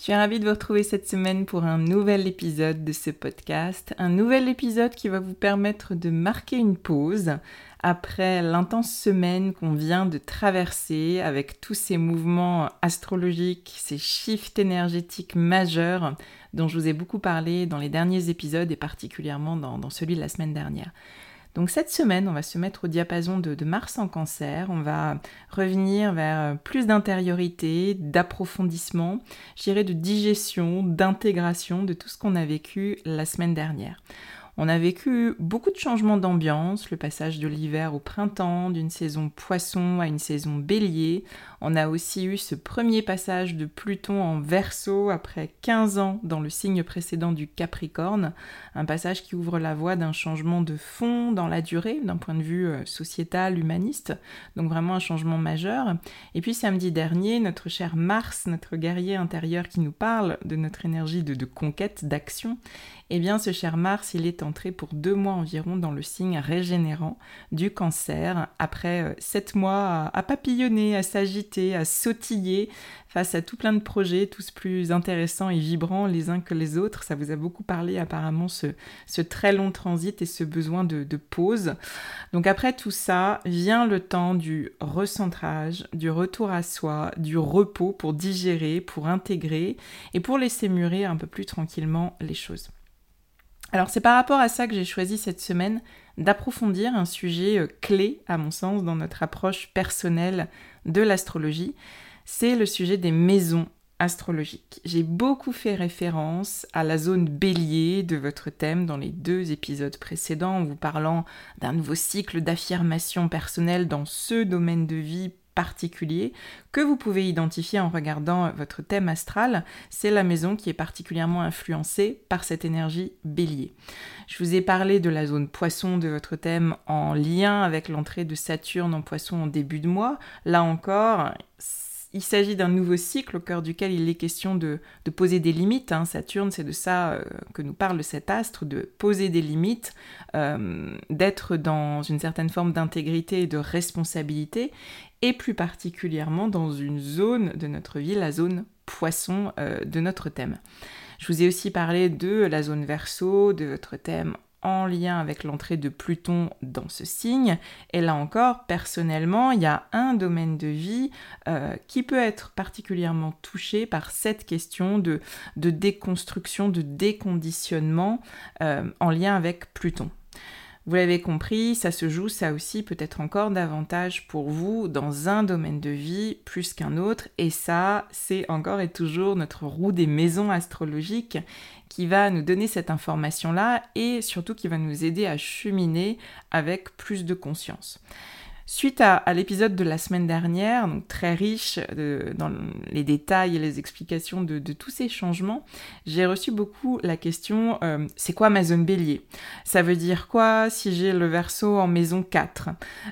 Je suis ravie de vous retrouver cette semaine pour un nouvel épisode de ce podcast, un nouvel épisode qui va vous permettre de marquer une pause après l'intense semaine qu'on vient de traverser avec tous ces mouvements astrologiques, ces shifts énergétiques majeurs dont je vous ai beaucoup parlé dans les derniers épisodes et particulièrement dans, dans celui de la semaine dernière. Donc cette semaine, on va se mettre au diapason de, Mars en cancer, on va revenir vers plus d'intériorité, d'approfondissement, je de digestion, d'intégration de tout ce qu'on a vécu la semaine dernière. On a vécu beaucoup de changements d'ambiance, le passage de l'hiver au printemps, d'une saison poisson à une saison bélier. On a aussi eu ce premier passage de Pluton en verso après 15 ans dans le signe précédent du Capricorne, un passage qui ouvre la voie d'un changement de fond dans la durée d'un point de vue euh, sociétal, humaniste, donc vraiment un changement majeur. Et puis samedi dernier, notre cher Mars, notre guerrier intérieur qui nous parle de notre énergie de, de conquête, d'action, eh bien ce cher Mars, il est pour deux mois environ dans le signe régénérant du cancer, après euh, sept mois à, papillonner, à s'agiter, à sautiller face à tout plein de projets, tous plus intéressants et vibrants les uns que les autres. Ça vous a beaucoup parlé apparemment ce, ce très long transit et ce besoin de, de pause. Donc après tout ça, vient le temps du recentrage, du retour à soi, du repos pour digérer, pour intégrer et pour laisser mûrir un peu plus tranquillement les choses. Alors c'est par rapport à ça que j'ai choisi cette semaine d'approfondir un sujet euh, clé à mon sens dans notre approche personnelle de l'astrologie. C'est le sujet des maisons astrologiques. J'ai beaucoup fait référence à la zone bélier de votre thème dans les deux épisodes précédents en vous parlant d'un nouveau cycle d'affirmation personnelle dans ce domaine de vie particulier que vous pouvez identifier en regardant votre thème astral, c'est la maison qui est particulièrement influencée par cette énergie bélier. Je vous ai parlé de la zone poisson de votre thème en lien avec l'entrée de Saturne en poisson en début de mois. Là encore, il s'agit d'un nouveau cycle au cœur duquel il est question de, poser des limites. Hein. Saturne, c'est de ça euh, que nous parle cet astre, de poser des limites, euh, d'être dans une certaine forme d'intégrité et de responsabilité, et plus particulièrement dans une zone de notre vie, la zone poisson euh, de notre thème. Je vous ai aussi parlé de la zone verso, de votre thème en lien avec l'entrée de Pluton dans ce signe. Et là encore, personnellement, il y a un domaine de vie euh, qui peut être particulièrement touché par cette question de, déconstruction, de déconditionnement euh, en lien avec Pluton. Vous l'avez compris, ça se joue ça aussi peut-être encore davantage pour vous dans un domaine de vie plus qu'un autre. Et ça, c'est encore et toujours notre roue des maisons astrologiques qui va nous donner cette information-là et surtout qui va nous aider à cheminer avec plus de conscience. Suite à, l'épisode de la semaine dernière, donc très riche dans les détails et les explications de, tous ces changements, j'ai reçu beaucoup la question euh, c'est quoi ma zone bélier? Ça veut dire quoi si j'ai le verso en maison 4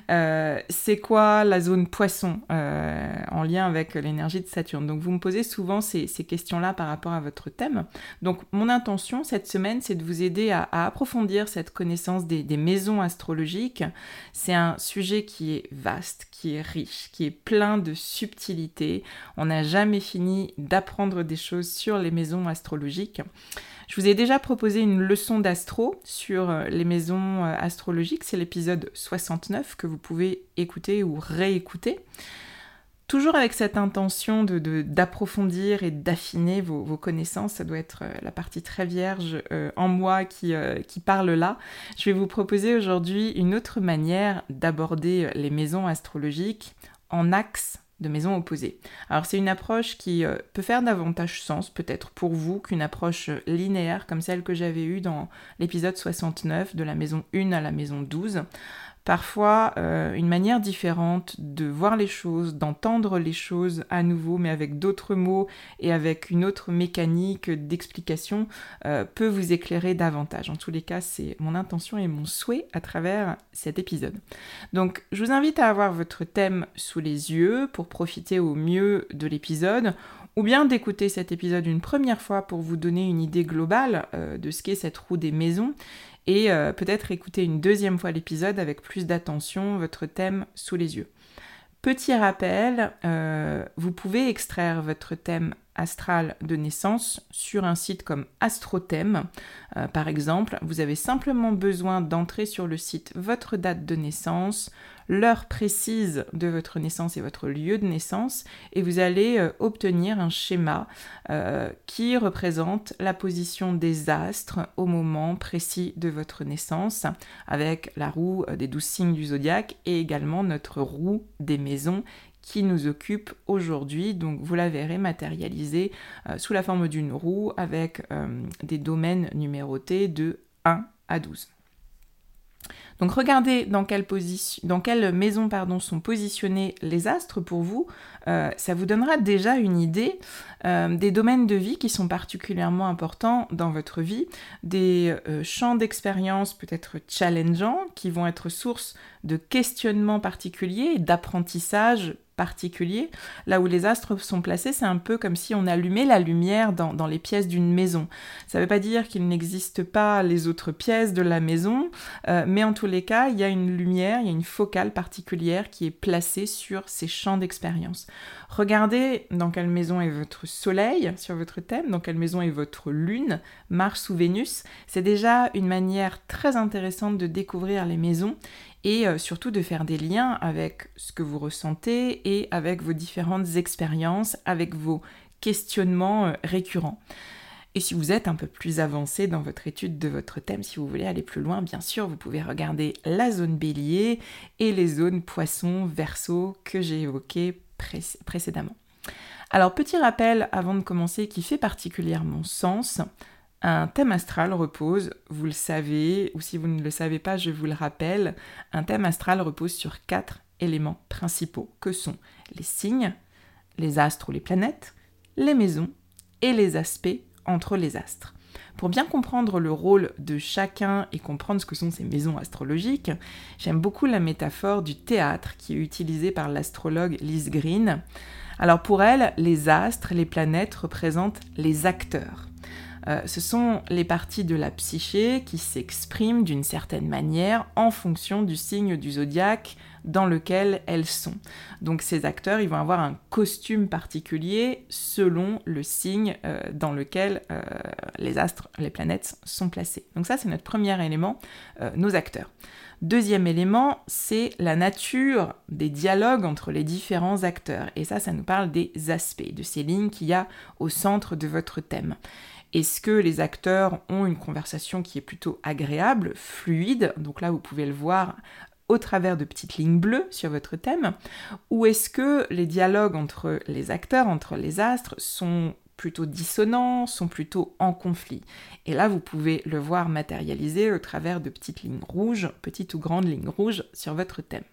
euh, C'est quoi la zone poisson euh, en lien avec l'énergie de Saturne? Donc vous me posez souvent ces, questions-là par rapport à votre thème. Donc mon intention cette semaine, c'est de vous aider à, approfondir cette connaissance des, des maisons astrologiques. C'est un sujet qui vaste, qui est riche, qui est plein de subtilités. On n'a jamais fini d'apprendre des choses sur les maisons astrologiques. Je vous ai déjà proposé une leçon d'astro sur euh, les maisons euh, astrologiques, c'est l'épisode 69 que vous pouvez écouter ou réécouter. Toujours avec cette intention d'approfondir et d'affiner vos, connaissances, ça doit être euh, la partie très vierge euh, en moi qui, euh, qui parle là. Je vais vous proposer aujourd'hui une autre manière d'aborder les maisons astrologiques en axe de maisons opposées. Alors c'est une approche qui peut faire davantage sens peut-être pour vous qu'une approche linéaire comme celle que j'avais eue dans l'épisode 69 de la maison 1 à la maison 12 parfois euh, une manière différente de voir les choses, d'entendre les choses à nouveau, mais avec d'autres mots et avec une autre mécanique d'explication, euh, peut vous éclairer davantage. En tous les cas, c'est mon intention et mon souhait à travers cet épisode. Donc, je vous invite à avoir votre thème sous les yeux pour profiter au mieux de l'épisode ou bien d'écouter cet épisode une première fois pour vous donner une idée globale euh, de ce qu'est cette roue des maisons et euh, peut-être écouter une deuxième fois l'épisode avec plus d'attention, votre thème sous les yeux. Petit rappel, euh, vous pouvez extraire votre thème astral de naissance sur un site comme AstroThème. Euh, par exemple, vous avez simplement besoin d'entrer sur le site votre date de naissance, l'heure précise de votre naissance et votre lieu de naissance, et vous allez euh, obtenir un schéma euh, qui représente la position des astres au moment précis de votre naissance, avec la roue des douze signes du zodiaque et également notre roue des maisons qui nous occupe aujourd'hui. Donc vous la verrez matérialisée euh, sous la forme d'une roue avec des domaines numérotés de 1 à 12. Donc regardez dans quelle, maison sont positionnés les astres pour vous. Euh, ça vous donnera déjà une idée euh, des domaines de vie qui sont particulièrement importants dans votre vie, des euh, champs d'expérience peut-être challengeants qui vont être source de questionnements particuliers et d'apprentissage particulier. Là où les astres sont placés, c'est un peu comme si on allumait la lumière dans, les pièces d'une maison. Ça ne veut pas dire qu'il n'existe pas les autres pièces de la maison, euh, mais en tous les cas, il y a une lumière, il y a une focale particulière qui est placée sur ces champs d'expérience. Regardez dans quelle maison est votre soleil sur votre thème, dans quelle maison est votre lune, Mars ou Vénus. C'est déjà une manière très intéressante de découvrir les maisons et euh, surtout de faire des liens avec ce que vous ressentez et avec vos différentes expériences, avec vos questionnements euh, récurrents. Et si vous êtes un peu plus avancé dans votre étude de votre thème, si vous voulez aller plus loin, bien sûr, vous pouvez regarder la zone bélier et les zones poisson, verso que j'ai évoquées précédemment. Alors, petit rappel avant de commencer qui fait particulièrement sens. Un thème astral repose, vous le savez, ou si vous ne le savez pas, je vous le rappelle, un thème astral repose sur quatre éléments principaux que sont les signes, les astres ou les planètes, les maisons et les aspects entre les astres. Pour bien comprendre le rôle de chacun et comprendre ce que sont ces maisons astrologiques, j'aime beaucoup la métaphore du théâtre qui est utilisée par l'astrologue Liz Green. Alors pour elle, les astres, les planètes représentent les acteurs. Euh, ce sont les parties de la psyché qui s'expriment d'une certaine manière en fonction du signe du zodiaque dans lequel elles sont. Donc ces acteurs, ils vont avoir un costume particulier selon le signe euh, dans lequel euh, les astres, les planètes sont placés. Donc ça, c'est notre premier élément, nos acteurs. Deuxième élément, c'est la nature des dialogues entre les différents acteurs. Et ça, ça nous parle des aspects, de ces lignes qu'il y a au centre de votre thème. Est-ce que les acteurs ont une conversation qui est plutôt agréable, fluide Donc là, vous pouvez le voir au travers de petites lignes bleues sur votre thème Ou est-ce que les dialogues entre les acteurs, entre les astres, sont plutôt dissonants, sont plutôt en conflit? Et là, vous pouvez le voir matérialisé au travers de petites lignes rouges, petites ou grandes lignes rouges sur votre thème.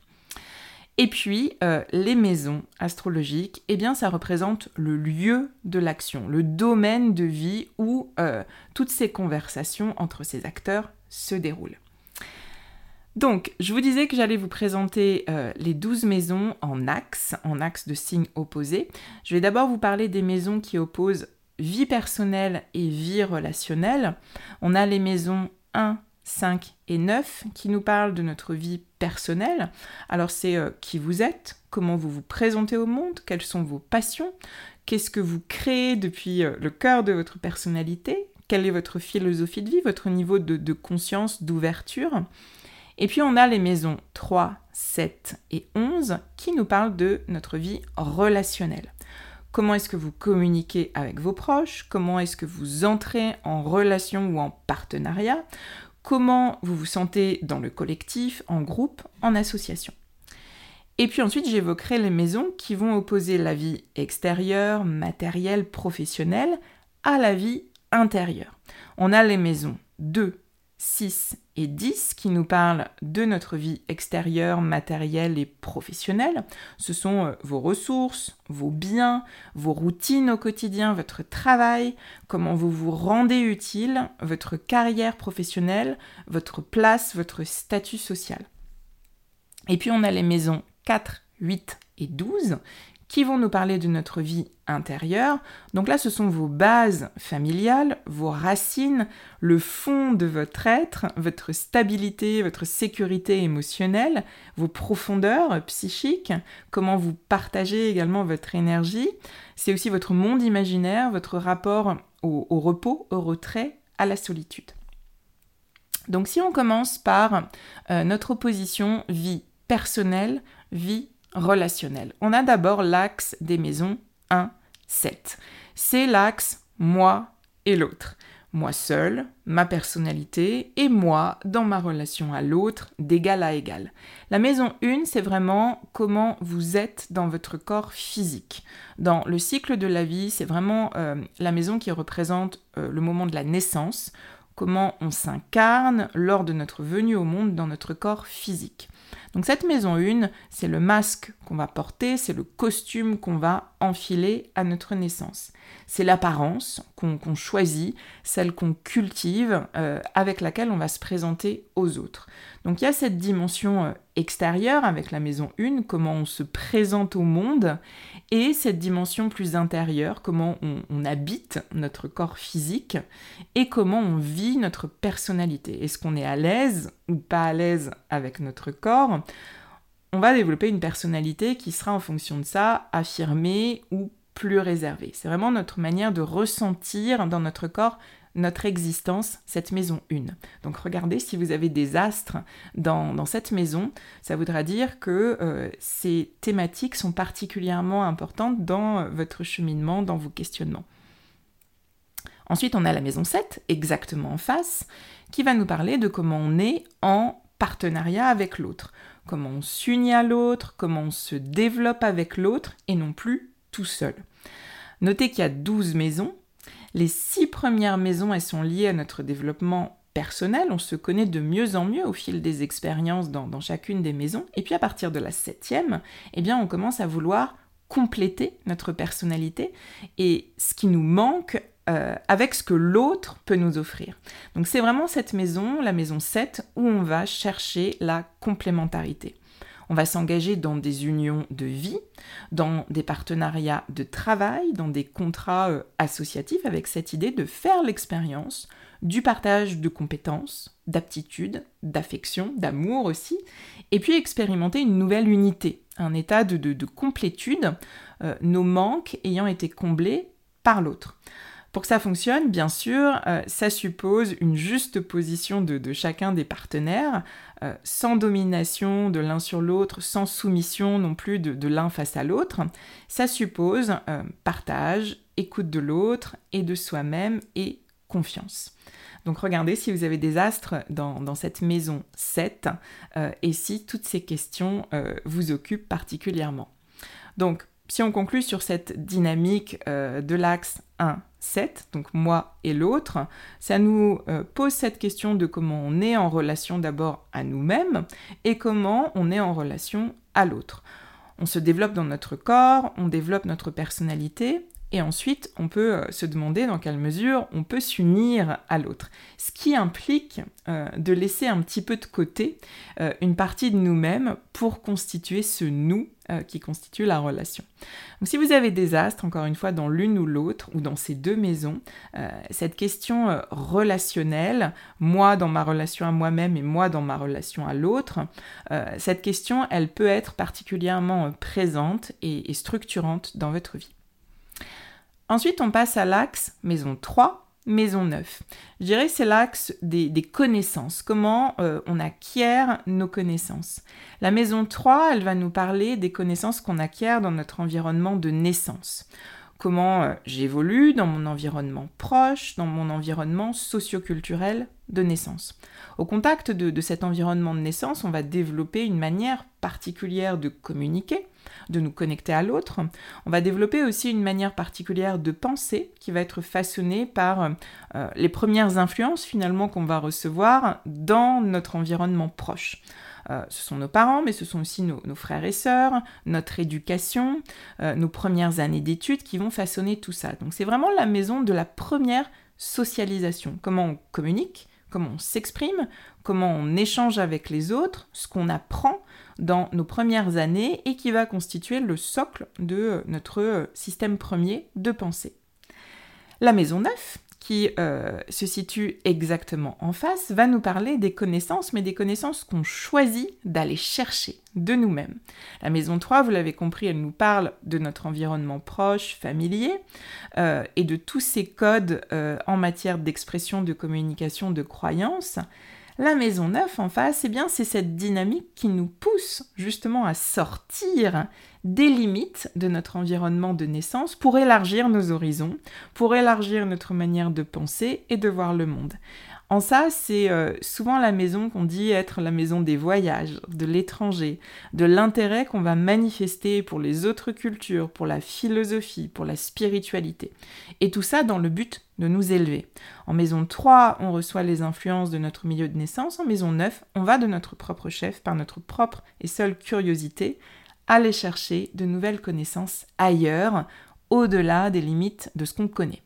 Et puis, euh, les maisons astrologiques, eh bien, ça représente le lieu de l'action, le domaine de vie où euh, toutes ces conversations entre ces acteurs se déroulent. Donc, je vous disais que j'allais vous présenter euh, les 12 maisons en axe, en axe de signes opposés. Je vais d'abord vous parler des maisons qui opposent vie personnelle et vie relationnelle. On a les maisons 1, 5 et 9 qui nous parlent de notre vie personnelle. Alors c'est euh, qui vous êtes, comment vous vous présentez au monde, quelles sont vos passions, qu'est-ce que vous créez depuis euh, le cœur de votre personnalité, quelle est votre philosophie de vie, votre niveau de, de conscience, d'ouverture. Et puis on a les maisons 3, 7 et 11 qui nous parlent de notre vie relationnelle. Comment est-ce que vous communiquez avec vos proches? Comment est-ce que vous entrez en relation ou en partenariat? Comment vous vous sentez dans le collectif, en groupe, en association et puis ensuite, j'évoquerai les maisons qui vont opposer la vie extérieure, matérielle, professionnelle à la vie intérieure. On a les maisons 2, 6 et 10 qui nous parlent de notre vie extérieure, matérielle et professionnelle. Ce sont euh, vos ressources, vos biens, vos routines au quotidien, votre travail, comment vous vous rendez utile, votre carrière professionnelle, votre place, votre statut social. Et puis on a les maisons 4, 8 et 12 qui vont nous parler de notre vie intérieure. Donc là, ce sont vos bases familiales, vos racines, le fond de votre être, votre stabilité, votre sécurité émotionnelle, vos profondeurs psychiques, comment vous partagez également votre énergie. C'est aussi votre monde imaginaire, votre rapport au, repos, au retrait, à la solitude. Donc si on commence par euh, notre opposition vie personnelle, vie relationnel. On a d'abord l'axe des maisons 1, 7. C'est l'axe moi et l'autre. Moi seul, ma personnalité et moi dans ma relation à l'autre d'égal à égal. La maison 1, c'est vraiment comment vous êtes dans votre corps physique. Dans le cycle de la vie, c'est vraiment euh, la maison qui représente euh, le moment de la naissance, comment on s'incarne lors de notre venue au monde dans notre corps physique. Donc cette maison 1, c'est le masque qu'on va porter, c'est le costume qu'on va enfiler à notre naissance. C'est l'apparence qu'on choisit, celle qu'on cultive, euh, avec laquelle on va se présenter aux autres. Donc il y a cette dimension euh, extérieure avec la maison 1, comment on se présente au monde, et cette dimension plus intérieure, comment on, habite notre corps physique et comment on vit notre personnalité. Est-ce qu'on est à l'aise ou pas à l'aise avec notre corps? On va développer une personnalité qui sera en fonction de ça affirmée ou plus réservée. C'est vraiment notre manière de ressentir dans notre corps notre existence, cette maison 1. Donc regardez si vous avez des astres dans, cette maison, ça voudra dire que euh, ces thématiques sont particulièrement importantes dans euh, votre cheminement, dans vos questionnements. Ensuite, on a la maison 7, exactement en face, qui va nous parler de comment on est en partenariat avec l'autre, comment on s'unit à l'autre, comment on se développe avec l'autre et non plus tout seul. Notez qu'il y a 12 maisons, les six premières maisons, elles sont liées à notre développement personnel, on se connaît de mieux en mieux au fil des expériences dans, chacune des maisons, et puis à partir de la septième, eh bien on commence à vouloir compléter notre personnalité et ce qui nous manque euh, avec ce que l'autre peut nous offrir. Donc c'est vraiment cette maison, la maison 7, où on va chercher la complémentarité. On va s'engager dans des unions de vie, dans des partenariats de travail, dans des contrats euh, associatifs avec cette idée de faire l'expérience du partage de compétences, d'aptitudes, d'affection, d'amour aussi, et puis expérimenter une nouvelle unité, un état de, complétude, euh, nos manques ayant été comblés par l'autre. Pour que ça fonctionne, bien sûr, euh, ça suppose une juste position de, chacun des partenaires, euh, sans domination de l'un sur l'autre, sans soumission non plus de, l'un face à l'autre. Ça suppose euh, partage, écoute de l'autre et de soi-même et confiance. Donc regardez si vous avez des astres dans, dans cette maison 7 et si toutes ces questions vous occupent particulièrement. Donc si on conclut sur cette dynamique de l'axe 1, 7, donc moi et l'autre, ça nous euh, pose cette question de comment on est en relation d'abord à nous-mêmes et comment on est en relation à l'autre. On se développe dans notre corps, on développe notre personnalité, et ensuite, on peut euh, se demander dans quelle mesure on peut s'unir à l'autre. Ce qui implique euh, de laisser un petit peu de côté euh, une partie de nous-mêmes pour constituer ce nous qui constitue la relation. Donc si vous avez des astres, encore une fois, dans l'une ou l'autre, ou dans ces deux maisons, cette question relationnelle, moi dans ma relation à moi-même et moi dans ma relation à l'autre, cette question, elle peut être particulièrement présente et structurante dans votre vie. Ensuite, on passe à l'axe maison 3, maison 9. Je dirais c'est l'axe des, connaissances, comment euh, on acquiert nos connaissances. La maison 3, elle va nous parler des connaissances qu'on acquiert dans notre environnement de naissance. Comment euh, j'évolue dans mon environnement proche, dans mon environnement socioculturel de naissance. Au contact de cet environnement de naissance, on va développer une manière particulière de communiquer, de nous connecter à l'autre. On va développer aussi une manière particulière de penser qui va être façonnée par euh, les premières influences finalement qu'on va recevoir dans notre environnement proche. Euh, ce sont nos parents, mais ce sont aussi nos, frères et sœurs, notre éducation, euh, nos premières années d'études qui vont façonner tout ça. Donc c'est vraiment la maison de la première socialisation. Comment on communique, comment on s'exprime, comment on échange avec les autres, ce qu'on apprend dans nos premières années et qui va constituer le socle de notre système premier de pensée. La maison 9, qui euh, se situe exactement en face, va nous parler des connaissances, mais des connaissances qu'on choisit d'aller chercher de nous-mêmes. La maison 3, vous l'avez compris, elle nous parle de notre environnement proche, familier, euh, et de tous ces codes euh, en matière d'expression, de communication, de croyance. La maison 9 en face, eh bien, c'est cette dynamique qui nous pousse justement à sortir des limites de notre environnement de naissance pour élargir nos horizons, pour élargir notre manière de penser et de voir le monde. En ça, c'est euh, souvent la maison qu'on dit être la maison des voyages, de l'étranger, de l'intérêt qu'on va manifester pour les autres cultures, pour la philosophie, pour la spiritualité. Et tout ça dans le but de nous élever. En maison 3, on reçoit les influences de notre milieu de naissance. En maison 9, on va de notre propre chef par notre propre et seule curiosité aller chercher de nouvelles connaissances ailleurs, au-delà des limites de ce qu'on connaît.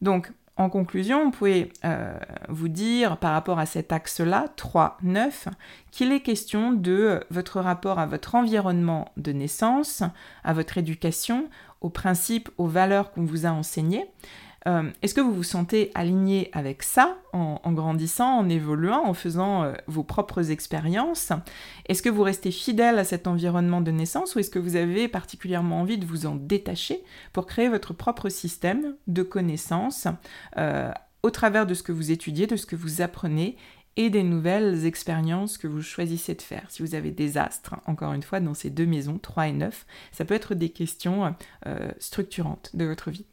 Donc, en conclusion, on pouvez euh, vous dire par rapport à cet axe-là, 3-9, qu'il est question de votre rapport à votre environnement de naissance, à votre éducation, aux principes, aux valeurs qu'on vous a enseignées, euh, est-ce que vous vous sentez aligné avec ça en, grandissant, en évoluant, en faisant euh, vos propres expériences? Est-ce que vous restez fidèle à cet environnement de naissance ou est-ce que vous avez particulièrement envie de vous en détacher pour créer votre propre système de connaissances euh, au travers de ce que vous étudiez, de ce que vous apprenez et des nouvelles expériences que vous choisissez de faire? Si vous avez des astres, encore une fois, dans ces deux maisons, 3 et 9, ça peut être des questions structurantes de votre vie.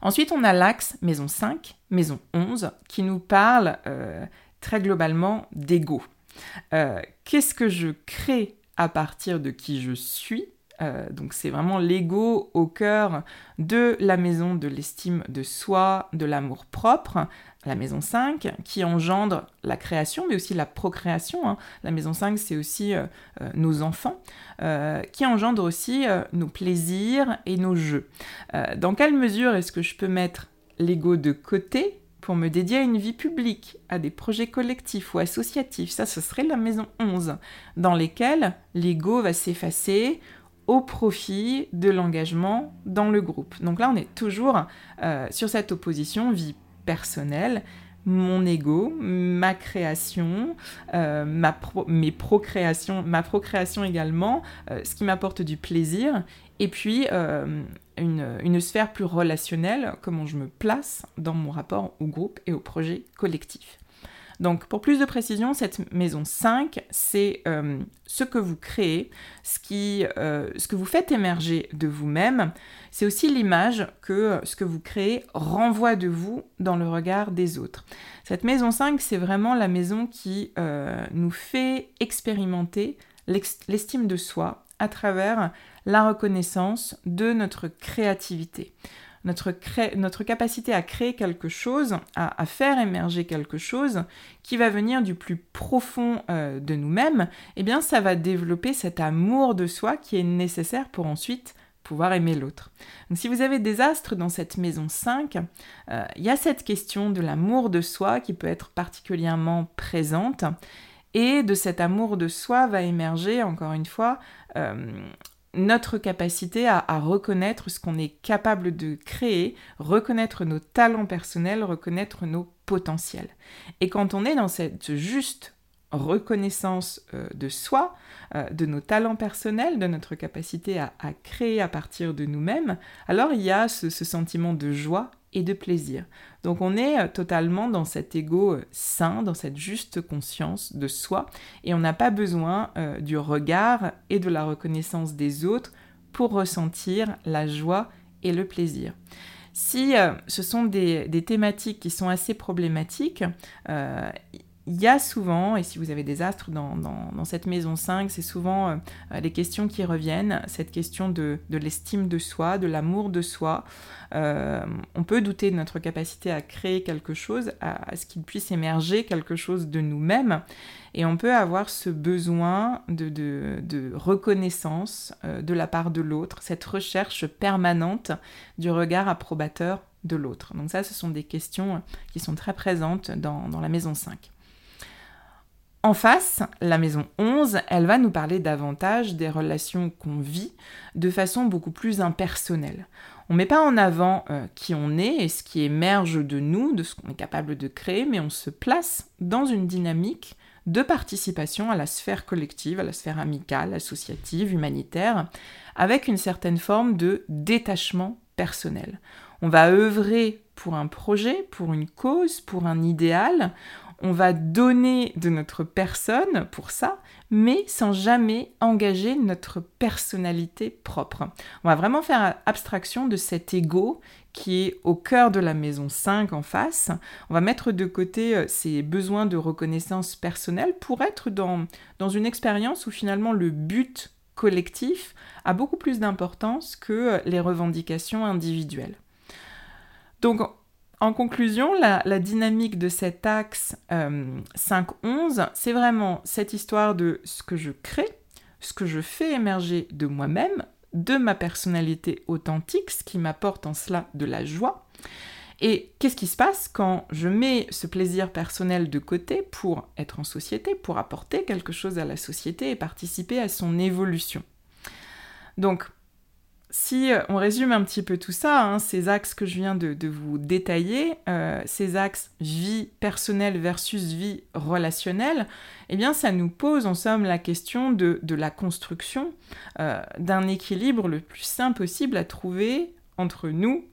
Ensuite, on a l'axe maison 5, maison 11, qui nous parle euh, très globalement d'ego. Euh, qu'est-ce que je crée à partir de qui je suis? Euh, donc c'est vraiment l'ego au cœur de la maison de l'estime de soi, de l'amour propre, la maison 5, qui engendre la création, mais aussi la procréation. Hein. La maison 5, c'est aussi euh, euh, nos enfants, qui engendre aussi nos plaisirs et nos jeux. dans quelle mesure est-ce que je peux mettre l'ego de côté pour me dédier à une vie publique, à des projets collectifs ou associatifs? Ça, ce serait la maison 11, dans lesquels l'ego va s'effacer, au profit de l'engagement dans le groupe. Donc là, on est toujours euh, sur cette opposition vie personnelle, mon ego, ma création, euh, ma mes procréations, ma procréation également, euh, ce qui m'apporte du plaisir, et puis une, une, sphère plus relationnelle, comment je me place dans mon rapport au groupe et au projet collectif. Donc pour plus de précision, cette maison 5, c'est euh, ce que vous créez, euh, ce que vous faites émerger de vous-même. C'est aussi l'image que ce que vous créez renvoie de vous dans le regard des autres. Cette maison 5, c'est vraiment la maison qui euh, nous fait expérimenter l'estime de soi à travers la reconnaissance de notre créativité. Notre, notre capacité à créer quelque chose, à, faire émerger quelque chose qui va venir du plus profond euh, de nous-mêmes, eh bien ça va développer cet amour de soi qui est nécessaire pour ensuite pouvoir aimer l'autre. Donc si vous avez des astres dans cette maison 5, euh, il y a cette question de l'amour de soi qui peut être particulièrement présente. Et de cet amour de soi va émerger, encore une fois, euh, notre capacité à, reconnaître ce qu'on est capable de créer, reconnaître nos talents personnels, reconnaître nos potentiels. Et quand on est dans cette juste reconnaissance euh, de soi, euh, de nos talents personnels, de notre capacité à, créer à partir de nous-mêmes, alors il y a ce sentiment de joie de plaisir. Donc on est euh, totalement dans cet ego euh, sain, dans cette juste conscience de soi, et on n'a pas besoin euh, du regard et de la reconnaissance des autres pour ressentir la joie et le plaisir. Si ce sont des, thématiques qui sont assez problématiques, il y a souvent, et si vous avez des astres dans, cette maison 5, c'est souvent euh, les questions qui reviennent, cette question de, l'estime de soi, de l'amour de soi. Euh, on peut douter de notre capacité à créer quelque chose, à, ce qu'il puisse émerger quelque chose de nous-mêmes, et on peut avoir ce besoin de, reconnaissance euh, de la part de l'autre, cette recherche permanente du regard approbateur de l'autre. Donc ça, ce sont des questions qui sont très présentes dans, dans la maison 5. En face, la maison 11, elle va nous parler davantage des relations qu'on vit de façon beaucoup plus impersonnelle. On ne met pas en avant euh, qui on est et ce qui émerge de nous, de ce qu'on est capable de créer, mais on se place dans une dynamique de participation à la sphère collective, à la sphère amicale, associative, humanitaire, avec une certaine forme de détachement personnel. On va œuvrer pour un projet, pour une cause, pour un idéal on va donner de notre personne pour ça, mais sans jamais engager notre personnalité propre. On va vraiment faire abstraction de cet ego qui est au cœur de la maison 5 en face. On va mettre de côté euh, ces besoins de reconnaissance personnelle pour être dans, dans une expérience où finalement le but collectif a beaucoup plus d'importance que euh, les revendications individuelles. Donc en conclusion, la, dynamique de cet axe 5-11, euh, c'est vraiment cette histoire de ce que je crée, ce que je fais émerger de moi-même, de ma personnalité authentique, ce qui m'apporte en cela de la joie. Et qu'est-ce qui se passe quand je mets ce plaisir personnel de côté pour être en société, pour apporter quelque chose à la société et participer à son évolution? Donc, si euh, on résume un petit peu tout ça, hein, ces axes que je viens de, vous détailler, euh, ces axes vie personnelle versus vie relationnelle, eh bien ça nous pose en somme la question de, la construction euh, d'un équilibre le plus simple possible à trouver entre nous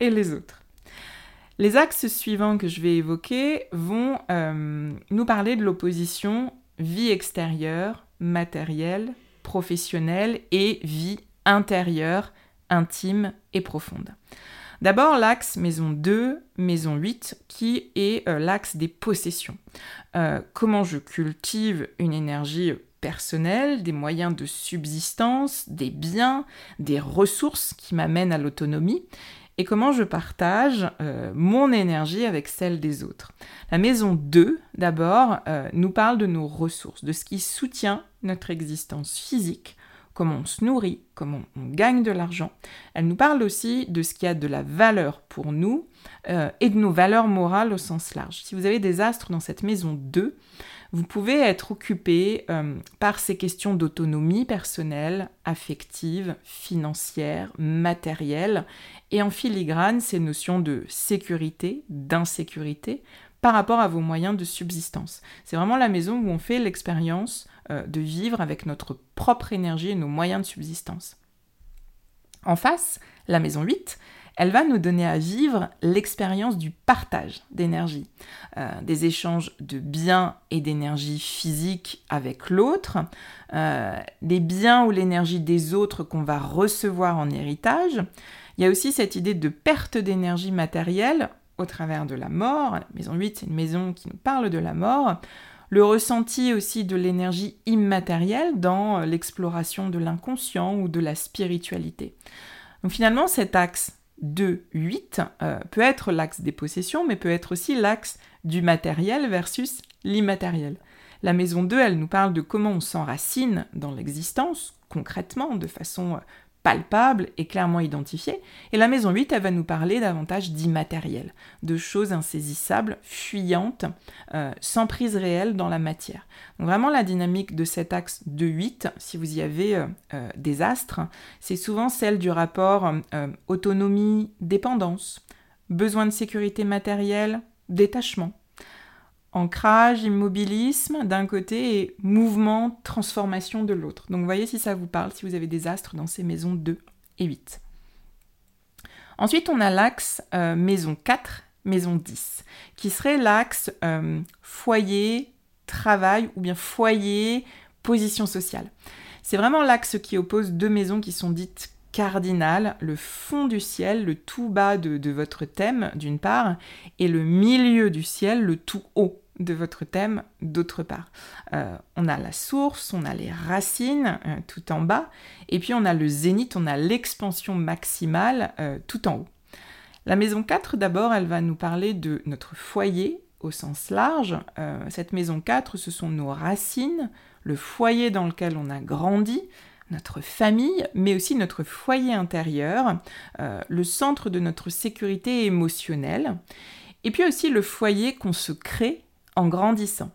et les autres. Les axes suivants que je vais évoquer vont nous parler de l'opposition vie extérieure, matérielle, professionnelle et vie intérieure, intime et profonde. D'abord l'axe maison 2, maison 8, qui est euh, l'axe des possessions. Euh, comment je cultive une énergie personnelle, des moyens de subsistance, des biens, des ressources qui m'amènent à l'autonomie, et comment je partage euh, mon énergie avec celle des autres. La maison 2, d'abord, nous parle de nos ressources, de ce qui soutient notre existence physique, comment on se nourrit, comment on gagne de l'argent. Elle nous parle aussi de ce qui a de la valeur pour nous euh, et de nos valeurs morales au sens large. Si vous avez des astres dans cette maison 2, vous pouvez être occupé euh, par ces questions d'autonomie personnelle, affective, financière, matérielle, et en filigrane ces notions de sécurité, d'insécurité, par rapport à vos moyens de subsistance. C'est vraiment la maison où on fait l'expérience de vivre avec notre propre énergie et nos moyens de subsistance. En face, la maison 8, elle va nous donner à vivre l'expérience du partage d'énergie, euh, des échanges de biens et d'énergie physique avec l'autre, euh, des biens ou l'énergie des autres qu'on va recevoir en héritage. Il y a aussi cette idée de perte d'énergie matérielle au travers de la mort. La maison 8, c'est une maison qui nous parle de la mort. Le ressenti aussi de l'énergie immatérielle dans l'exploration de l'inconscient ou de la spiritualité. Donc finalement, cet axe 2-8 euh, peut être l'axe des possessions, mais peut être aussi l'axe du matériel versus l'immatériel. La maison 2, elle nous parle de comment on s'enracine dans l'existence, concrètement, de façon palpable et clairement identifiée. Et la maison 8, elle va nous parler davantage d'immatériel, de choses insaisissables, fuyantes, euh, sans prise réelle dans la matière. Donc vraiment la dynamique de cet axe de 8, si vous y avez euh, euh, des astres, c'est souvent celle du rapport autonomie-dépendance, besoin de sécurité matérielle, détachement ancrage, immobilisme d'un côté et mouvement, transformation de l'autre. Donc voyez si ça vous parle, si vous avez des astres dans ces maisons 2 et 8. Ensuite, on a l'axe euh, maison 4, maison 10, qui serait l'axe euh, foyer, travail ou bien foyer, position sociale. C'est vraiment l'axe qui oppose deux maisons qui sont dites cardinales, le fond du ciel, le tout bas de, de votre thème d'une part, et le milieu du ciel, le tout haut de votre thème d'autre part. Euh, on a la source, on a les racines euh, tout en bas, et puis on a le zénith, on a l'expansion maximale euh, tout en haut. La maison 4, d'abord, elle va nous parler de notre foyer au sens large. cette maison 4, ce sont nos racines, le foyer dans lequel on a grandi, notre famille, mais aussi notre foyer intérieur, le centre de notre sécurité émotionnelle, et puis aussi le foyer qu'on se crée en grandissant.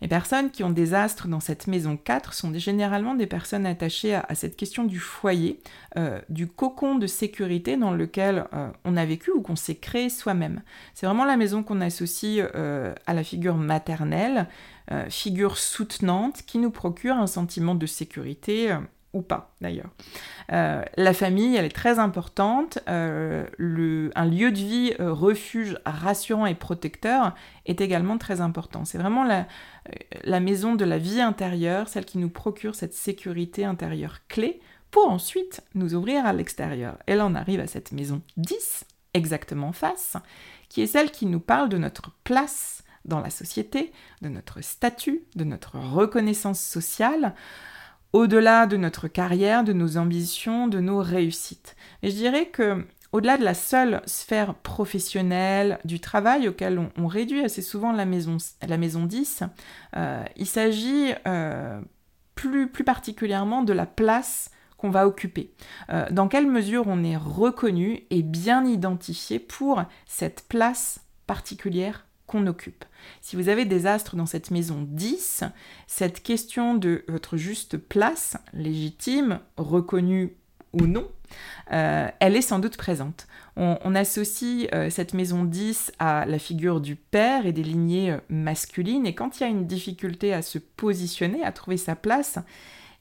Les personnes qui ont des astres dans cette maison 4 sont généralement des personnes attachées à, cette question du foyer, euh, du cocon de sécurité dans lequel euh, on a vécu ou qu'on s'est créé soi-même. C'est vraiment la maison qu'on associe euh, à la figure maternelle, figure soutenante qui nous procure un sentiment de sécurité pas d'ailleurs. Euh, la famille, elle est très importante. Euh, un lieu de vie, euh, refuge rassurant et protecteur est également très important. C'est vraiment la, la, maison de la vie intérieure, celle qui nous procure cette sécurité intérieure clé pour ensuite nous ouvrir à l'extérieur. Et là, on arrive à cette maison 10, exactement face, qui est celle qui nous parle de notre place dans la société, de notre statut, de notre reconnaissance sociale au-delà de notre carrière, de nos ambitions, de nos réussites. Et je dirais que au-delà de la seule sphère professionnelle du travail auquel on, réduit assez souvent la maison, la maison 10, euh, il s'agit euh, plus, plus, particulièrement de la place qu'on va occuper. Euh, dans quelle mesure on est reconnu et bien identifié pour cette place particulière qu'on occupe. Si vous avez des astres dans cette maison 10, cette question de votre juste place, légitime, reconnue ou non, euh, elle est sans doute présente. On, associe euh, cette maison 10 à la figure du père et des lignées euh, masculines, et quand il y a une difficulté à se positionner, à trouver sa place,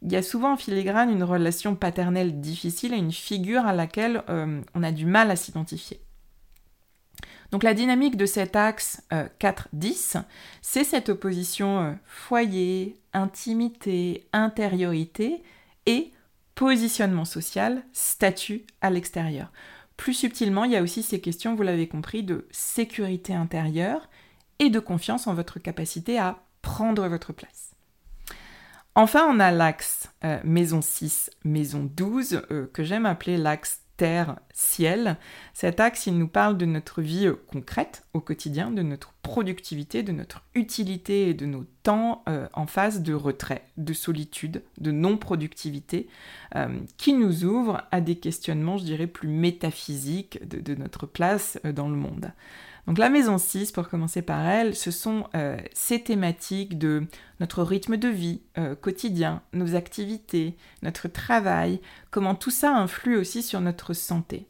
il y a souvent en filigrane une relation paternelle difficile et une figure à laquelle on a du mal à s'identifier. Donc la dynamique de cet axe 4-10, euh, c'est cette opposition euh, foyer, intimité, intériorité et positionnement social, statut à l'extérieur. Plus subtilement, il y a aussi ces questions, vous l'avez compris, de sécurité intérieure et de confiance en votre capacité à prendre votre place. Enfin, on a l'axe euh, maison 6, maison 12, que j'aime appeler l'axe terre, ciel. Cet axe, il nous parle de notre vie euh, concrète au quotidien, de notre productivité, de notre utilité et de nos temps euh, en phase de retrait, de solitude, de non-productivité, euh, qui nous ouvre à des questionnements, je dirais, plus métaphysiques de notre place dans le monde. Donc la maison 6, pour commencer par elle, ce sont euh, ces thématiques de notre rythme de vie euh, quotidien, nos activités, notre travail, comment tout ça influe aussi sur notre santé.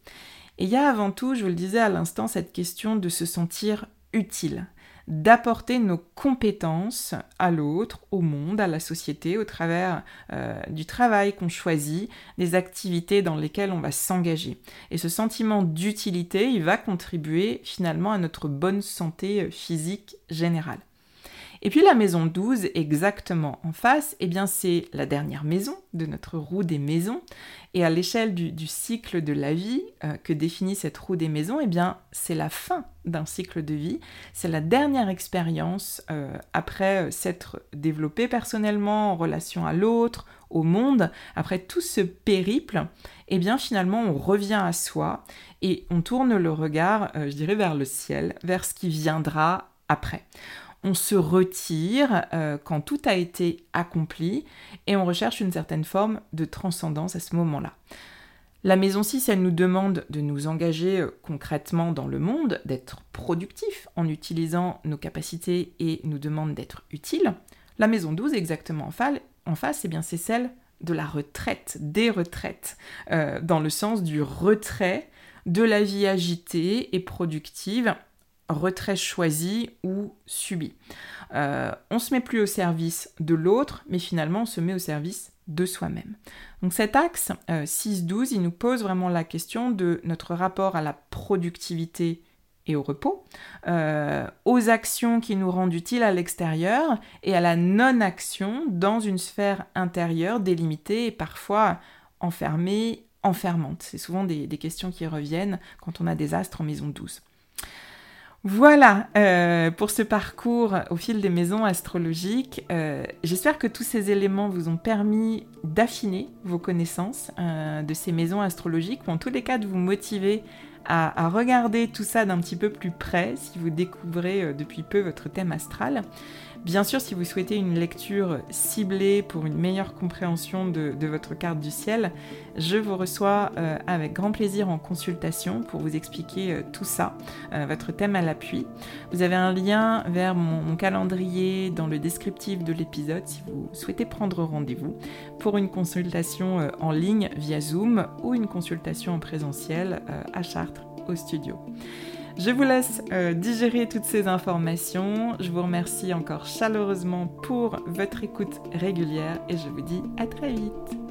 Et il y a avant tout, je vous le disais à l'instant, cette question de se sentir utile d'apporter nos compétences à l'autre, au monde, à la société, au travers euh, du travail qu'on choisit, des activités dans lesquelles on va s'engager. Et ce sentiment d'utilité, il va contribuer finalement à notre bonne santé euh, physique générale. Et puis la maison 12, exactement en face, eh bien c'est la dernière maison de notre roue des maisons. Et à l'échelle du, cycle de la vie euh, que définit cette roue des maisons, eh bien c'est la fin d'un cycle de vie. C'est la dernière expérience euh, après euh, s'être développé personnellement en relation à l'autre, au monde, après tout ce périple, eh bien finalement on revient à soi et on tourne le regard, je dirais, vers le ciel, vers ce qui viendra après. On se retire euh, quand tout a été accompli et on recherche une certaine forme de transcendance à ce moment-là. La maison 6, elle nous demande de nous engager euh, concrètement dans le monde, d'être productif en utilisant nos capacités et nous demande d'être utile. La maison 12, exactement en face, eh c'est celle de la retraite, des retraites, euh, dans le sens du retrait de la vie agitée et productive, retrait choisi ou subi. Euh, on se met plus au service de l'autre, mais finalement on se met au service de soi-même. Donc cet axe 6-12, euh, il nous pose vraiment la question de notre rapport à la productivité et au repos, euh, aux actions qui nous rendent utiles à l'extérieur et à la non-action dans une sphère intérieure délimitée et parfois enfermée, enfermante. C'est souvent des, des, questions qui reviennent quand on a des astres en maison 12. Voilà euh, pour ce parcours au fil des maisons astrologiques. Euh, j'espère que tous ces éléments vous ont permis d'affiner vos connaissances euh, de ces maisons astrologiques ou en tous les cas de vous motiver à, regarder tout ça d'un petit peu plus près si vous découvrez depuis peu votre thème astral. Bien sûr, si vous souhaitez une lecture ciblée pour une meilleure compréhension de, votre carte du ciel, je vous reçois euh, avec grand plaisir en consultation pour vous expliquer euh, tout ça, votre thème à l'appui. Vous avez un lien vers mon calendrier dans le descriptif de l'épisode si vous souhaitez prendre rendez-vous pour une consultation en ligne via Zoom ou une consultation en présentiel à Chartres au studio. Je vous laisse euh, digérer toutes ces informations. Je vous remercie encore chaleureusement pour votre écoute régulière et je vous dis à très vite.